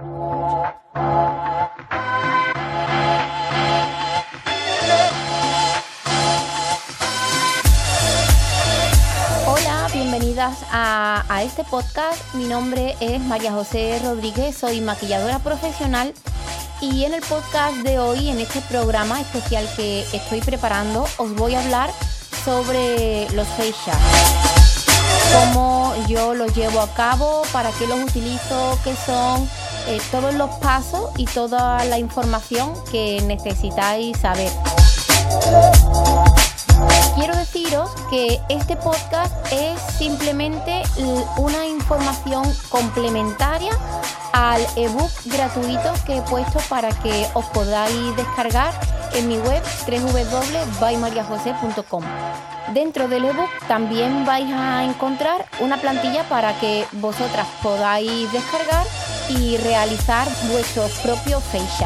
Hola, bienvenidas a, este podcast. Mi nombre es María José Rodríguez, soy maquilladora profesional y en el podcast de hoy, en este programa especial que estoy preparando, os voy a hablar sobre los face cómo yo los llevo a cabo, para qué los utilizo, qué son, eh, todos los pasos y toda la información que necesitáis saber. Quiero deciros que este podcast es simplemente una información complementaria al ebook gratuito que he puesto para que os podáis descargar en mi web www.baymariajose.com. Dentro del ebook también vais a encontrar una plantilla para que vosotras podáis descargar y realizar vuestros propios face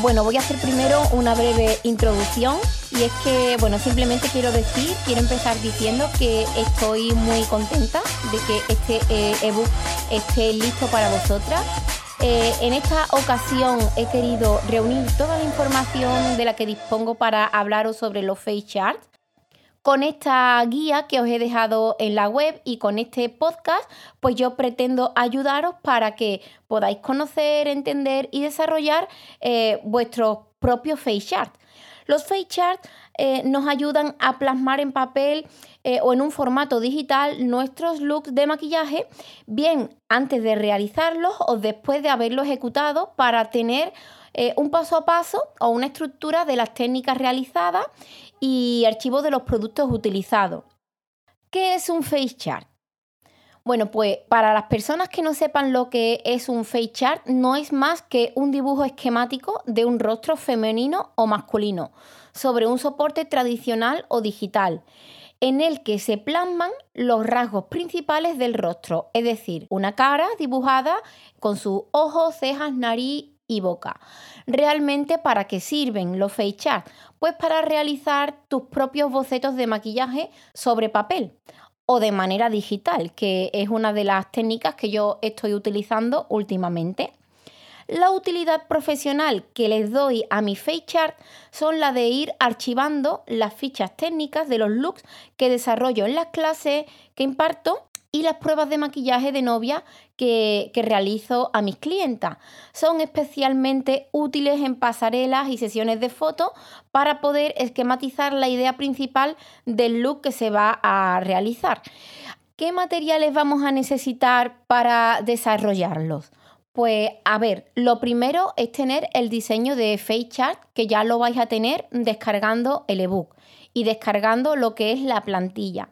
Bueno, voy a hacer primero una breve introducción y es que, bueno, simplemente quiero decir, quiero empezar diciendo que estoy muy contenta de que este eh, ebook esté listo para vosotras. Eh, en esta ocasión he querido reunir toda la información de la que dispongo para hablaros sobre los face charts con esta guía que os he dejado en la web y con este podcast, pues yo pretendo ayudaros para que podáis conocer, entender y desarrollar eh, vuestros propios face charts. Los face charts eh, nos ayudan a plasmar en papel eh, o en un formato digital nuestros looks de maquillaje, bien antes de realizarlos o después de haberlo ejecutado para tener un paso a paso o una estructura de las técnicas realizadas y archivos de los productos utilizados. ¿Qué es un face chart? Bueno, pues para las personas que no sepan lo que es un face chart, no es más que un dibujo esquemático de un rostro femenino o masculino sobre un soporte tradicional o digital, en el que se plasman los rasgos principales del rostro, es decir, una cara dibujada con sus ojos, cejas, nariz y boca. ¿Realmente para qué sirven los face charts? Pues para realizar tus propios bocetos de maquillaje sobre papel o de manera digital, que es una de las técnicas que yo estoy utilizando últimamente. La utilidad profesional que les doy a mi face chart son la de ir archivando las fichas técnicas de los looks que desarrollo en las clases que imparto y las pruebas de maquillaje de novia que, realizo a mis clientas. Son especialmente útiles en pasarelas y sesiones de fotos para poder esquematizar la idea principal del look que se va a realizar. ¿Qué materiales vamos a necesitar para desarrollarlos? Pues a ver, lo primero es tener el diseño de Face Chart, que ya lo vais a tener descargando el ebook y descargando lo que es la plantilla.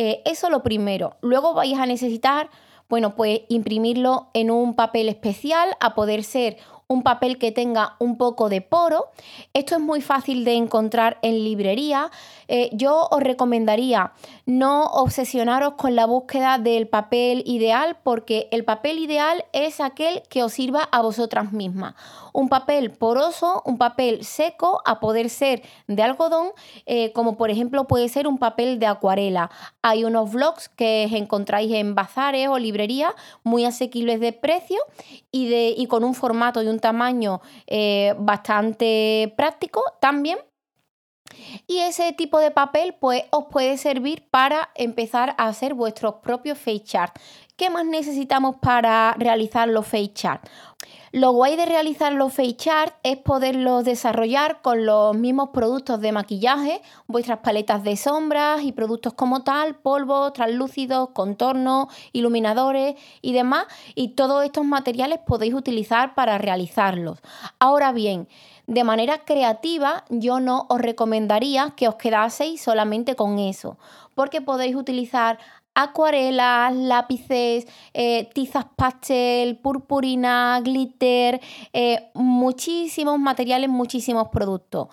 Eh, eso lo primero. Luego vais a necesitar, bueno, pues imprimirlo en un papel especial a poder ser un papel que tenga un poco de poro. Esto es muy fácil de encontrar en librería. Eh, yo os recomendaría no obsesionaros con la búsqueda del papel ideal porque el papel ideal es aquel que os sirva a vosotras mismas. Un papel poroso, un papel seco, a poder ser de algodón, eh, como por ejemplo puede ser un papel de acuarela. Hay unos blogs que encontráis en bazares o librerías muy asequibles de precio y, de, y con un formato y un tamaño eh, bastante práctico también. Y ese tipo de papel pues os puede servir para empezar a hacer vuestros propios face charts. ¿Qué más necesitamos para realizar los face charts? Lo guay de realizar los face charts es poderlos desarrollar con los mismos productos de maquillaje, vuestras paletas de sombras y productos como tal, polvos, translúcidos, contornos, iluminadores y demás. Y todos estos materiales podéis utilizar para realizarlos. Ahora bien, de manera creativa yo no os recomendaría que os quedaseis solamente con eso, porque podéis utilizar acuarelas, lápices, eh, tizas pastel, purpurina, glitter, eh, muchísimos materiales, muchísimos productos.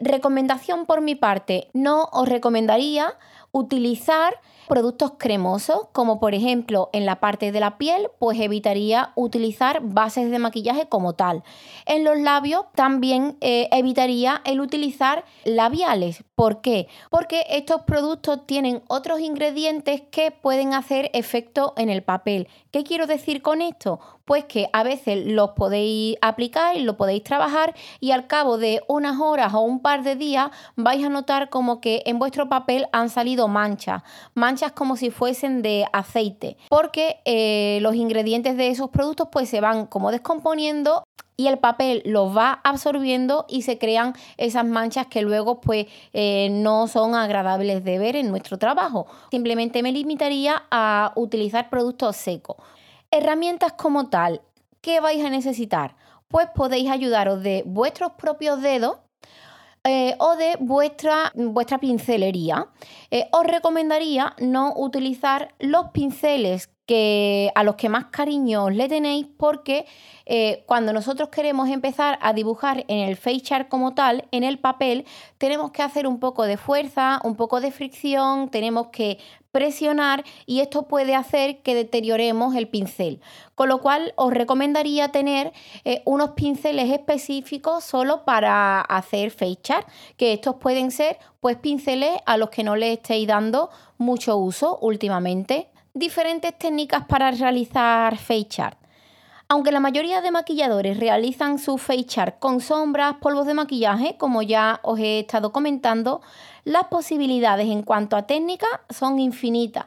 Recomendación por mi parte, no os recomendaría utilizar Productos cremosos, como por ejemplo en la parte de la piel, pues evitaría utilizar bases de maquillaje como tal. En los labios también eh, evitaría el utilizar labiales. ¿Por qué? Porque estos productos tienen otros ingredientes que pueden hacer efecto en el papel. ¿Qué quiero decir con esto? Pues que a veces los podéis aplicar y lo podéis trabajar y al cabo de unas horas o un par de días vais a notar como que en vuestro papel han salido manchas, manchas como si fuesen de aceite, porque eh, los ingredientes de esos productos pues se van como descomponiendo y el papel los va absorbiendo y se crean esas manchas que luego pues eh, no son agradables de ver en nuestro trabajo. Simplemente me limitaría a utilizar productos secos. Herramientas como tal, ¿qué vais a necesitar? Pues podéis ayudaros de vuestros propios dedos eh, o de vuestra, vuestra pincelería. Eh, os recomendaría no utilizar los pinceles que, a los que más cariño le tenéis porque eh, cuando nosotros queremos empezar a dibujar en el face chart como tal, en el papel, tenemos que hacer un poco de fuerza, un poco de fricción, tenemos que presionar y esto puede hacer que deterioremos el pincel. Con lo cual os recomendaría tener eh, unos pinceles específicos solo para hacer face chart, que estos pueden ser pues pinceles a los que no le estéis dando mucho uso últimamente diferentes técnicas para realizar face chart. Aunque la mayoría de maquilladores realizan su face chart con sombras, polvos de maquillaje, como ya os he estado comentando, las posibilidades en cuanto a técnica son infinitas.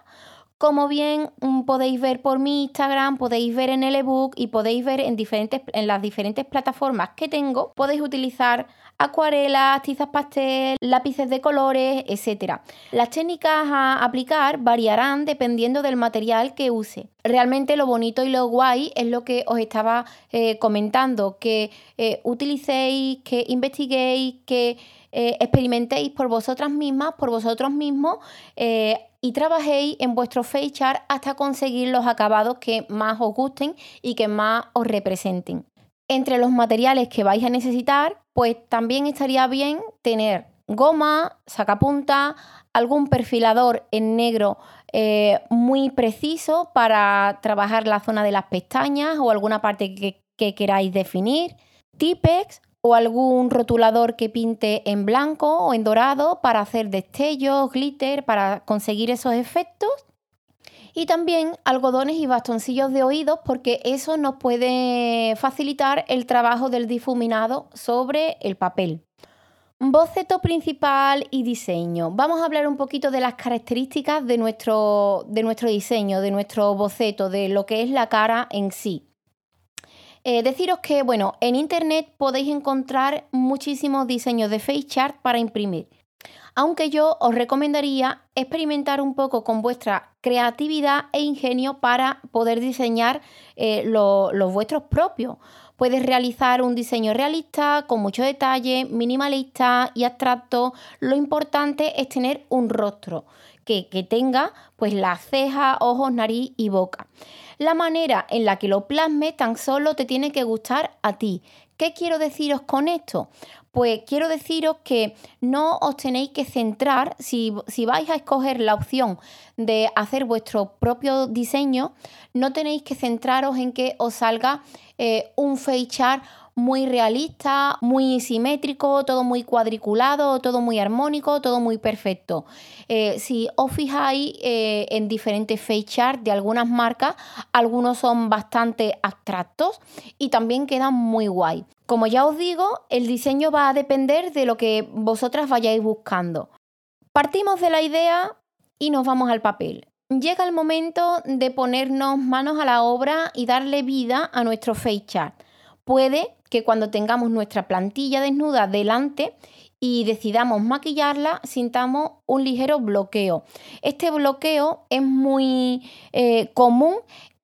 Como bien mm, podéis ver por mi Instagram, podéis ver en el ebook y podéis ver en, diferentes, en las diferentes plataformas que tengo, podéis utilizar acuarelas, tizas pastel, lápices de colores, etc. Las técnicas a aplicar variarán dependiendo del material que use. Realmente lo bonito y lo guay es lo que os estaba eh, comentando, que eh, utilicéis, que investiguéis, que eh, experimentéis por vosotras mismas, por vosotros mismos y trabajéis en vuestro face chart hasta conseguir los acabados que más os gusten y que más os representen. Entre los materiales que vais a necesitar, pues también estaría bien tener goma, sacapunta, algún perfilador en negro eh, muy preciso para trabajar la zona de las pestañas o alguna parte que, que queráis definir, Tipex o algún rotulador que pinte en blanco o en dorado para hacer destellos, glitter, para conseguir esos efectos. Y también algodones y bastoncillos de oídos porque eso nos puede facilitar el trabajo del difuminado sobre el papel. Boceto principal y diseño. Vamos a hablar un poquito de las características de nuestro, de nuestro diseño, de nuestro boceto, de lo que es la cara en sí. Eh, deciros que, bueno, en internet podéis encontrar muchísimos diseños de face chart para imprimir. Aunque yo os recomendaría experimentar un poco con vuestra creatividad e ingenio para poder diseñar eh, los vuestros propios. Puedes realizar un diseño realista, con mucho detalle, minimalista y abstracto. Lo importante es tener un rostro que, que tenga pues las cejas, ojos, nariz y boca. La manera en la que lo plasme tan solo te tiene que gustar a ti. ¿Qué quiero deciros con esto? Pues quiero deciros que no os tenéis que centrar, si, si, vais a escoger la opción de hacer vuestro propio diseño, no tenéis que centraros en que os salga eh, un face chart muy realista, muy simétrico, todo muy cuadriculado, todo muy armónico, todo muy perfecto. Eh, si os fijáis eh, en diferentes face charts de algunas marcas, algunos son bastante abstractos y también quedan muy guay. Como ya os digo, el diseño va a depender de lo que vosotras vayáis buscando. Partimos de la idea y nos vamos al papel. Llega el momento de ponernos manos a la obra y darle vida a nuestro face chart. Puede que cuando tengamos nuestra plantilla desnuda delante y decidamos maquillarla, sintamos un ligero bloqueo. Este bloqueo es muy eh, común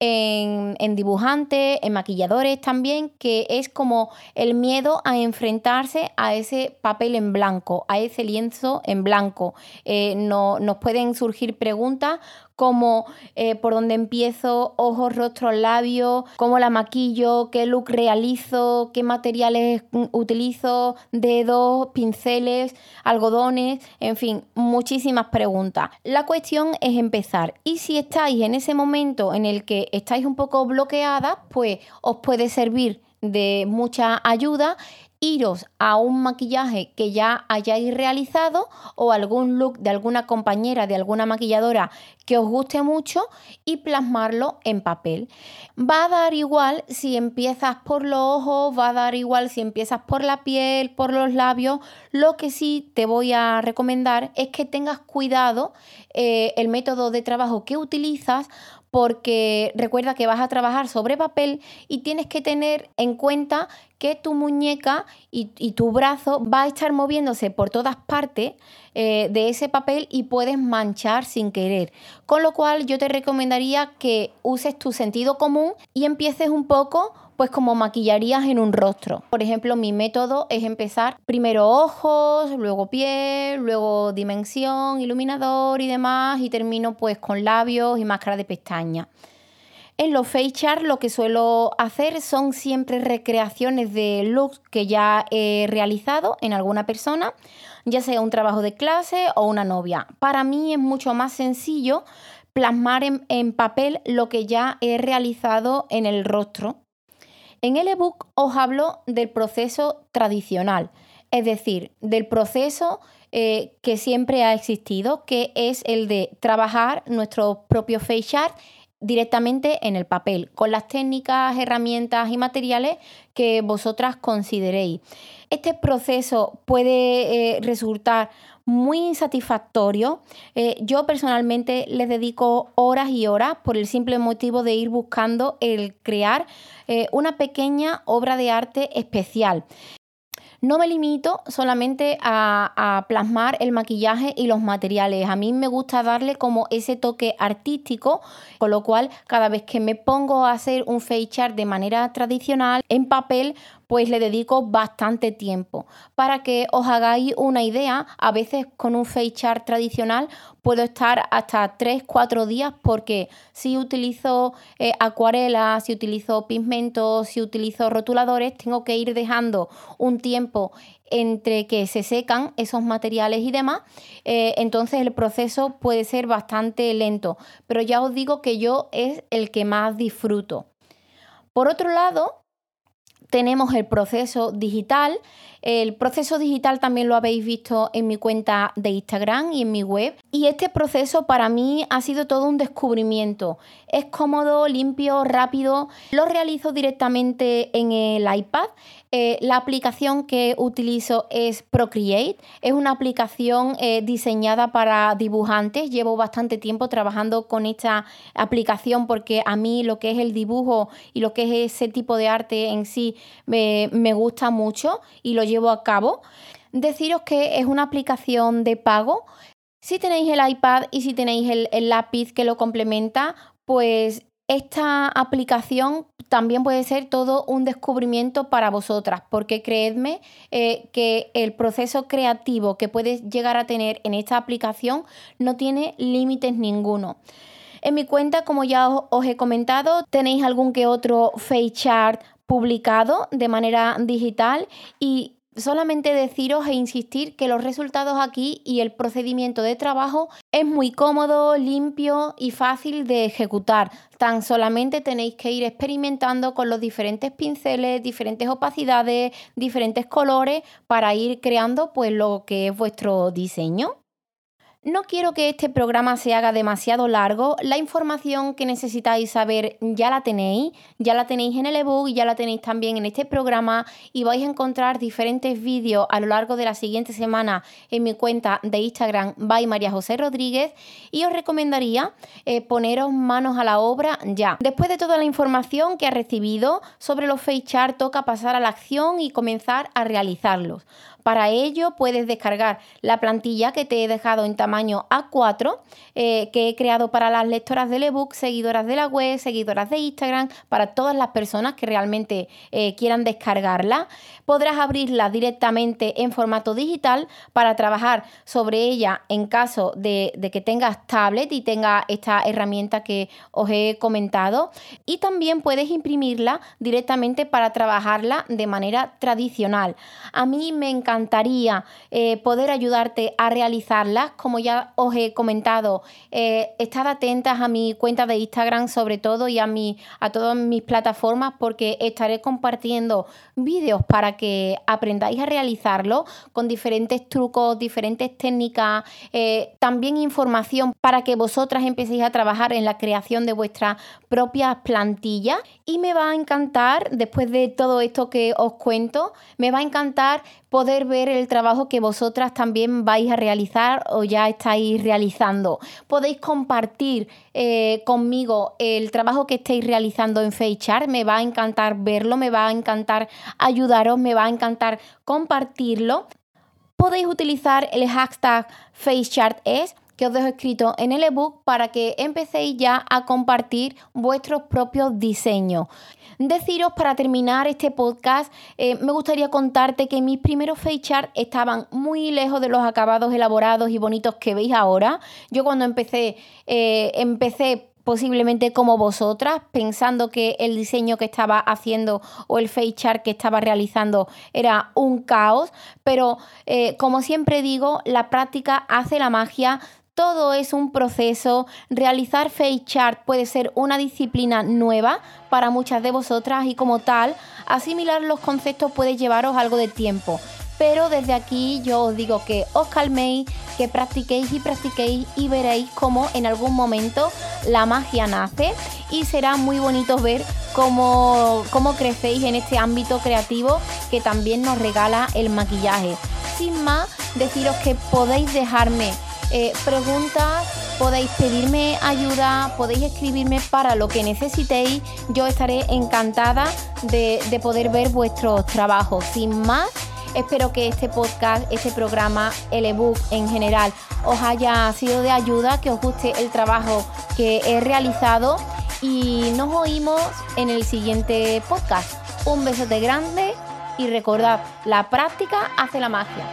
en, en, dibujantes, en maquilladores también, que es como el miedo a enfrentarse a ese papel en blanco, a ese lienzo en blanco. Eh, no, nos pueden surgir preguntas como eh, por dónde empiezo, ojos, rostro, labios, cómo la maquillo, qué look realizo, qué materiales utilizo, dedos, pinceles, algodones, en fin, muchísimas preguntas. La cuestión es empezar y si estáis en ese momento en el que estáis un poco bloqueadas, pues os puede servir de mucha ayuda iros a un maquillaje que ya hayáis realizado o algún look de alguna compañera, de alguna maquilladora que os guste mucho y plasmarlo en papel. Va a dar igual si empiezas por los ojos, va a dar igual si empiezas por la piel, por los labios. Lo que sí te voy a recomendar es que tengas cuidado eh, el método de trabajo que utilizas porque recuerda que vas a trabajar sobre papel y tienes que tener en cuenta que tu muñeca y, tu brazo va a estar moviéndose por todas partes eh, de ese papel y puedes manchar sin querer. Con lo cual yo te recomendaría que uses tu sentido común y empieces un poco pues como maquillarías en un rostro. Por ejemplo, mi método es empezar primero ojos, luego piel, luego dimensión, iluminador y demás y termino pues con labios y máscara de pestaña. En los face chart lo que suelo hacer son siempre recreaciones de looks que ya he realizado en alguna persona, ya sea un trabajo de clase o una novia. Para mí es mucho más sencillo plasmar en, en papel lo que ya he realizado en el rostro en el ebook os hablo del proceso tradicional, es decir, del proceso eh, que siempre ha existido, que es el de trabajar nuestro propio face chart directamente en el papel, con las técnicas, herramientas y materiales que vosotras consideréis. Este proceso puede eh, resultar muy insatisfactorio. Eh, yo personalmente les dedico horas y horas por el simple motivo de ir buscando el crear eh, una pequeña obra de arte especial. No me limito solamente a, plasmar el maquillaje y los materiales. A mí me gusta darle como ese toque artístico, con lo cual cada vez que me pongo a hacer un face chart de manera tradicional en papel, pues le dedico bastante tiempo. Para que os hagáis una idea, a veces con un face chart tradicional puedo estar hasta 3-4 días porque si utilizo eh, acuarelas, si utilizo pigmentos, si utilizo rotuladores, tengo que ir dejando un tiempo entre que se secan esos materiales y demás, eh, entonces el proceso puede ser bastante lento, pero ya os digo que yo es el que más disfruto. Por otro lado, tenemos el proceso digital. El proceso digital también lo habéis visto en mi cuenta de Instagram y en mi web. Y este proceso para mí ha sido todo un descubrimiento. Es cómodo, limpio, rápido. Lo realizo directamente en el iPad. Eh, la aplicación que utilizo es Procreate. Es una aplicación eh, diseñada para dibujantes. Llevo bastante tiempo trabajando con esta aplicación porque a mí lo que es el dibujo y lo que es ese tipo de arte en sí me, gusta mucho y lo llevo a cabo. Deciros que es una aplicación de pago. Si tenéis el iPad y si tenéis el lápiz que lo complementa, pues esta aplicación también puede ser todo un descubrimiento para vosotras, porque creedme eh, que el proceso creativo que puedes llegar a tener en esta aplicación no tiene límites ninguno. En mi cuenta, como ya os, he comentado, tenéis algún que otro face chart publicado de manera digital y solamente deciros e insistir que los resultados aquí y el procedimiento de trabajo es muy cómodo, limpio y fácil de ejecutar. Tan solamente tenéis que ir experimentando con los diferentes pinceles, diferentes opacidades, diferentes colores para ir creando pues lo que es vuestro diseño. No quiero que este programa se haga demasiado largo. La información que necesitáis saber ya la tenéis, ya la tenéis en el ebook, ya la tenéis también en este programa y vais a encontrar diferentes vídeos a lo largo de la siguiente semana en mi cuenta de Instagram by María José Rodríguez y os recomendaría eh, poneros manos a la obra ya. Después de toda la información que ha recibido sobre los face chart, toca pasar a la acción y comenzar a realizarlos. Para ello puedes descargar la plantilla que te he dejado en tamaño A4 eh, que he creado para las lectoras del ebook, seguidoras de la web, seguidoras de Instagram, para todas las personas que realmente eh, quieran descargarla. Podrás abrirla directamente en formato digital para trabajar sobre ella en caso de, de que tengas tablet y tenga esta herramienta que os he comentado. Y también puedes imprimirla directamente para trabajarla de manera tradicional. A mí me encantaría eh, poder ayudarte a realizarlas, como ya os he comentado. Eh, estad atentas a mi cuenta de Instagram sobre todo y a, mi, a todas mis plataformas porque estaré compartiendo vídeos para que aprendáis a realizarlo con diferentes trucos, diferentes técnicas, eh, también información para que vosotras empecéis a trabajar en la creación de vuestras propias plantillas y me va a encantar, después de todo esto que os cuento, me va a encantar poder ver el trabajo que vosotras también vais a realizar o ya estáis realizando. Podéis compartir eh, conmigo el trabajo que estéis realizando en FaceChart. Me va a encantar verlo, me va a encantar ayudaros, me va a encantar compartirlo. Podéis utilizar el hashtag FaceChartEs que os dejo escrito en el ebook para que empecéis ya a compartir vuestros propios diseños. Deciros para terminar este podcast, eh, me gustaría contarte que mis primeros face charts estaban muy lejos de los acabados elaborados y bonitos que veis ahora. Yo cuando empecé, eh, empecé posiblemente como vosotras, pensando que el diseño que estaba haciendo o el face chart que estaba realizando era un caos, pero eh, como siempre digo, la práctica hace la magia, todo es un proceso. Realizar face chart puede ser una disciplina nueva para muchas de vosotras y como tal, asimilar los conceptos puede llevaros algo de tiempo. Pero desde aquí yo os digo que os calméis, que practiquéis y practiquéis y veréis cómo en algún momento la magia nace y será muy bonito ver cómo, cómo crecéis en este ámbito creativo que también nos regala el maquillaje. Sin más, deciros que podéis dejarme eh, preguntas, podéis pedirme ayuda, podéis escribirme para lo que necesitéis. Yo estaré encantada de, de poder ver vuestros trabajos. Sin más, espero que este podcast, este programa, el ebook en general, os haya sido de ayuda, que os guste el trabajo que he realizado y nos oímos en el siguiente podcast. Un besote grande y recordad, la práctica hace la magia.